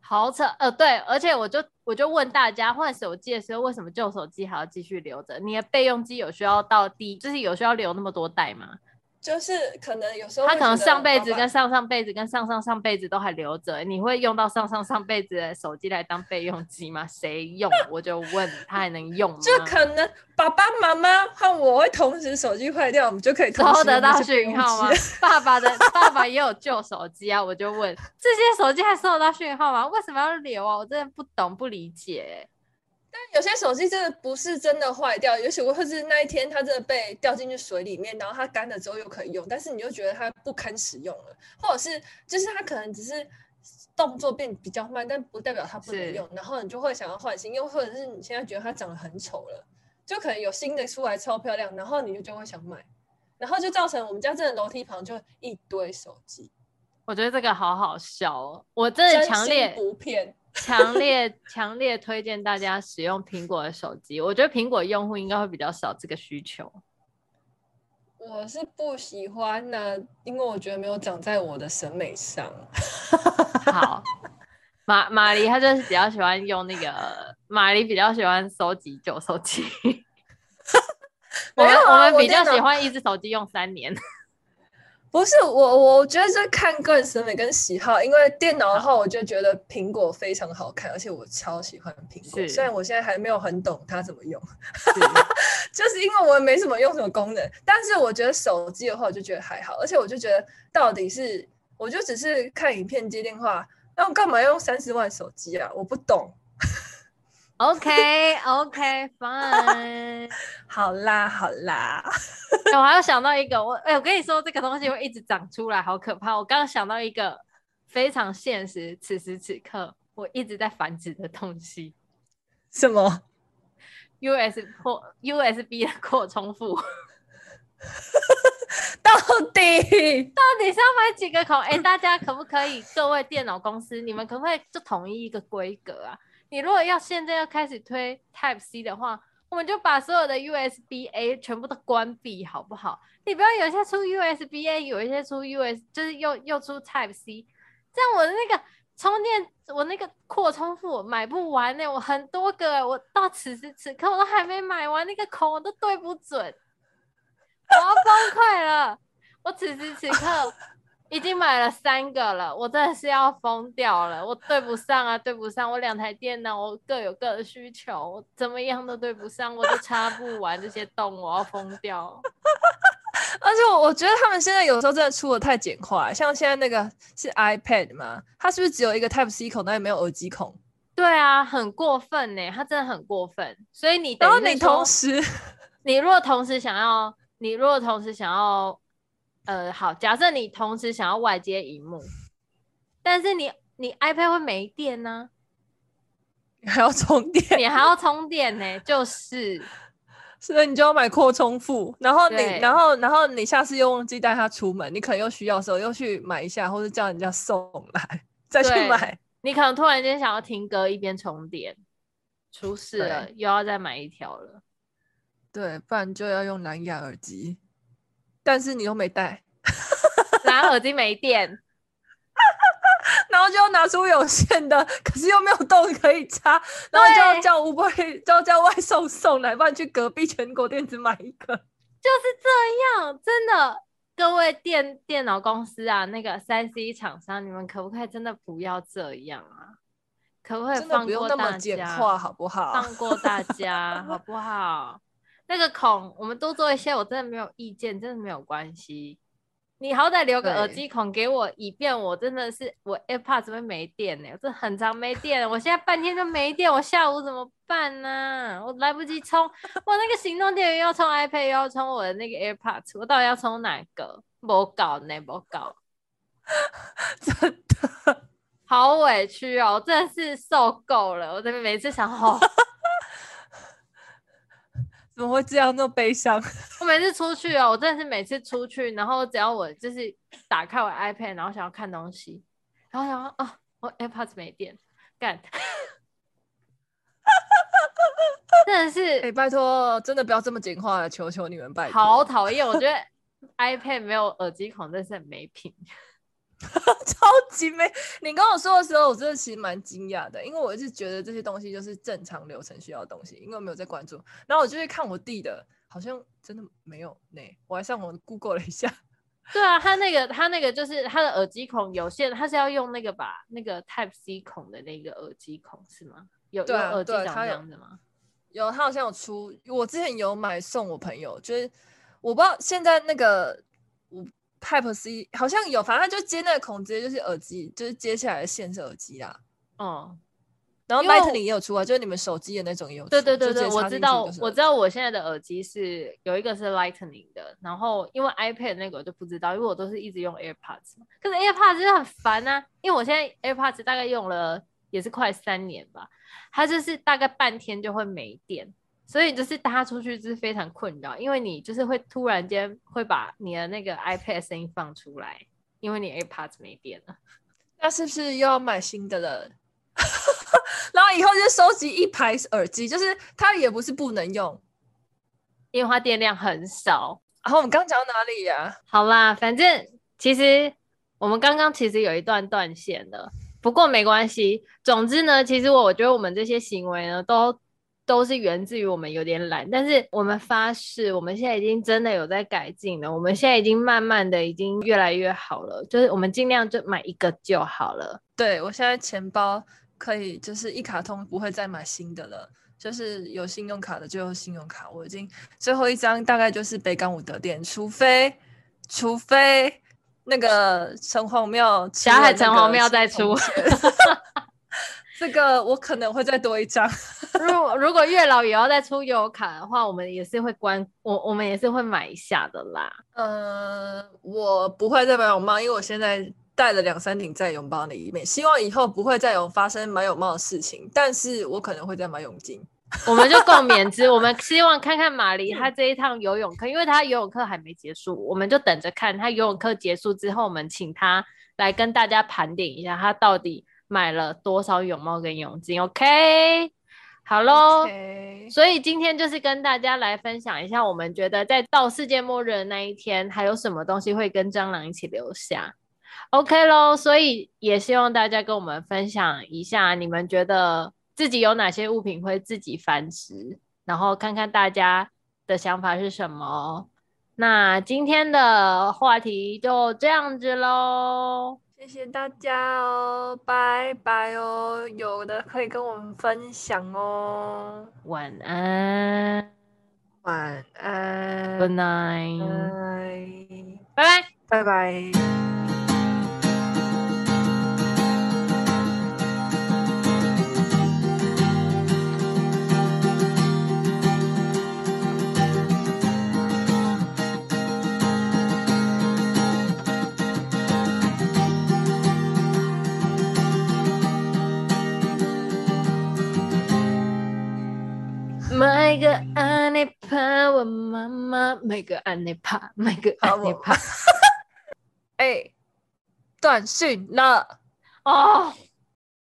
好扯。呃，对，而且我就我就问大家，换手机的时候，为什么旧手机还要继续留着？你的备用机有需要到第，就是有需要留那么多代吗？就是可能有时候他可能上辈子跟上上辈子跟上上上辈子都还留着，你会用到上上上辈子的手机来当备用机吗？谁用？我就问他还能用吗？就可能爸爸妈妈和我会同时手机坏掉，我们就可以同时得到讯号吗？爸爸的爸爸也有旧手机啊，我就问这些手机还收得到讯号吗？为什么要留啊？我真的不懂不理解。但有些手机真的不是真的坏掉，有些或是那一天它真的被掉进去水里面，然后它干了之后又可以用，但是你就觉得它不堪使用了，或者是就是它可能只是动作变比较慢，但不代表它不能用，然后你就会想要换新，又或者是你现在觉得它长得很丑了，就可能有新的出来超漂亮，然后你就就会想买，然后就造成我们家真的楼梯旁就一堆手机。我觉得这个好好笑哦，我真的强烈不骗。强烈 强烈推荐大家使用苹果的手机，我觉得苹果用户应该会比较少这个需求。我是不喜欢呢、啊，因为我觉得没有长在我的审美上。好，马马黎他就是比较喜欢用那个，马黎比较喜欢收集旧手机。我们我们比较喜欢一只手机用三年。不是我，我觉得这看个人审美跟喜好。因为电脑的话，我就觉得苹果非常好看，而且我超喜欢苹果。虽然我现在还没有很懂它怎么用，就是因为我没什么用什么功能。但是我觉得手机的话，我就觉得还好。而且我就觉得，到底是我就只是看影片、接电话，那我干嘛要用三十万手机啊？我不懂。OK OK Fine，好啦好啦，我还要想到一个，我哎、欸，我跟你说这个东西会一直长出来，好可怕！我刚刚想到一个非常现实，此时此刻我一直在繁殖的东西，什么？USB 扩 USB 的扩充埠，到底到底是要买几个孔？哎、欸，大家可不可以？各位电脑公司，你们可不可以就统一一个规格啊？你如果要现在要开始推 Type C 的话，我们就把所有的 USB A 全部都关闭，好不好？你不要有一些出 USB A，有一些出 US，就是又又出 Type C，这样我的那个充电，我那个扩充埠买不完呢、我很多个，我到此时此刻我都还没买完，那个孔我都对不准，我要崩溃了，我此时此刻。已经买了三个了，我真的是要疯掉了。我对不上啊，对不上。我两台电脑，我各有各的需求，我怎么样都对不上，我都插不完这些洞，我要疯掉。而且我我觉得他们现在有时候真的出的太简化，像现在那个是 iPad 嘛，它是不是只有一个 Type C 孔，但也没有耳机孔？对啊，很过分呢，它真的很过分。所以你等于你同时，你如果同时想要，你如果同时想要。呃，好，假设你同时想要外接荧幕，但是你你 iPad 会没电呢、还要充电，你还要充电呢、欸，就是，所以你就要买扩充副，然后你，然后，然后你下次又忘记带它出门，你可能又需要的时候又去买一下，或者叫人家送来再去买，你可能突然间想要听歌一边充电，出事了，又要再买一条了，对，不然就要用蓝牙耳机。但是你又没带，拿耳机没电，然后就要拿出有线的，可是又没有洞可以插，然后就要叫 Uber，就要叫外送送来，不然去隔壁全国电子买一个，就是这样，真的，各位电电脑公司啊，那个三 C 厂商，你们可不可以真的不要这样啊？可不可以放过大家，好不好？放过大家，好不好？那个孔，我们多做一些，我真的没有意见，真的没有关系。你好歹留个耳机孔给我，以便我真的是我 AirPods 会没电呢、欸，我这很长没电，我现在半天都没电，我下午怎么办呢、啊？我来不及充，我那个行动电源要充 iPad，又要充我的那个 AirPods，我到底要充哪个？不搞呢，不搞，真的好委屈哦，我真的是受够了，我这边每次想吼。怎么会会这样那么悲伤？我每次出去哦，我真的是每次出去，然后只要我就是打开我 iPad，然后想要看东西，然后想说哦，我 AirPods 没电，干，真的是，哎、欸，拜托，真的不要这么简化了，求求你们，拜托，好讨厌，我觉得 iPad 没有耳机孔真是很没品。超级美！你跟我说的时候，我真的其实蛮惊讶的，因为我一直觉得这些东西就是正常流程需要的东西，因为我没有在关注。然后我就去看我弟的，好像真的没有呢。我还上网 Google 了一下。对啊，他那个他那个就是他的耳机孔有线，他是要用那个吧，那个 Type C 孔的那个耳机孔是吗？有有耳机长这样子吗？有，他好像有出。我之前有买送我朋友，就是我不知道现在那个我。Type C 好像有，反正就接那个孔，直接就是耳机，就是接下来的线是耳机啦。嗯，然后 Lightning 也有出啊，就是你们手机的那种也有出。对对对对，我知道，我知道我现在的耳机是有一个是 Lightning 的，然后因为 iPad 那个我就不知道，因为我都是一直用 AirPods，可是 AirPods 就很烦啊，因为我现在 AirPods 大概用了也是快三年吧，它就是大概半天就会没电。所以就是搭出去就是非常困扰，因为你就是会突然间会把你的那个 iPad 声音放出来，因为你 AirPods 没电了，那是不是又要买新的了？然后以后就收集一排耳机，就是它也不是不能用，因为它电量很少。然后我们刚讲到哪里呀、啊？好啦，反正其实我们刚刚其实有一段断线了，不过没关系。总之呢，其实我我觉得我们这些行为呢都。都是源自于我们有点懒，但是我们发誓，我们现在已经真的有在改进了。我们现在已经慢慢的已经越来越好了，就是我们尽量就买一个就好了。对，我现在钱包可以就是一卡通，不会再买新的了，就是有信用卡的就用信用卡。我已经最后一张大概就是北港武德店，除非除非那个城隍庙霞海城隍庙再出。这个我可能会再多一张。如果如果月老也要再出悠游卡的话，我们也是会关我我们也是会买一下的啦。呃，我不会再买泳帽，因为我现在戴了两三顶在泳包里面，希望以后不会再有发生买泳帽的事情。但是我可能会再买泳镜，我们就共勉之。我们 希望看看马骊他这一趟游泳课，因为他游泳课还没结束，我们就等着看他游泳课结束之后，我们请他来跟大家盘点一下他到底。买了多少泳帽跟泳镜？OK，好喽。Okay. 所以今天就是跟大家来分享一下，我们觉得在到世界末日的那一天，还有什么东西会跟蟑螂一起留下？OK 喽。所以也希望大家跟我们分享一下，你们觉得自己有哪些物品会自己繁殖，然后看看大家的想法是什么。那今天的话题就这样子喽。谢谢大家哦，拜拜哦，有的可以跟我们分享哦。晚安，晚安，Good night，拜拜，拜拜。我妈妈买个安妮帕，买个安妮帕。哎，断讯了哦。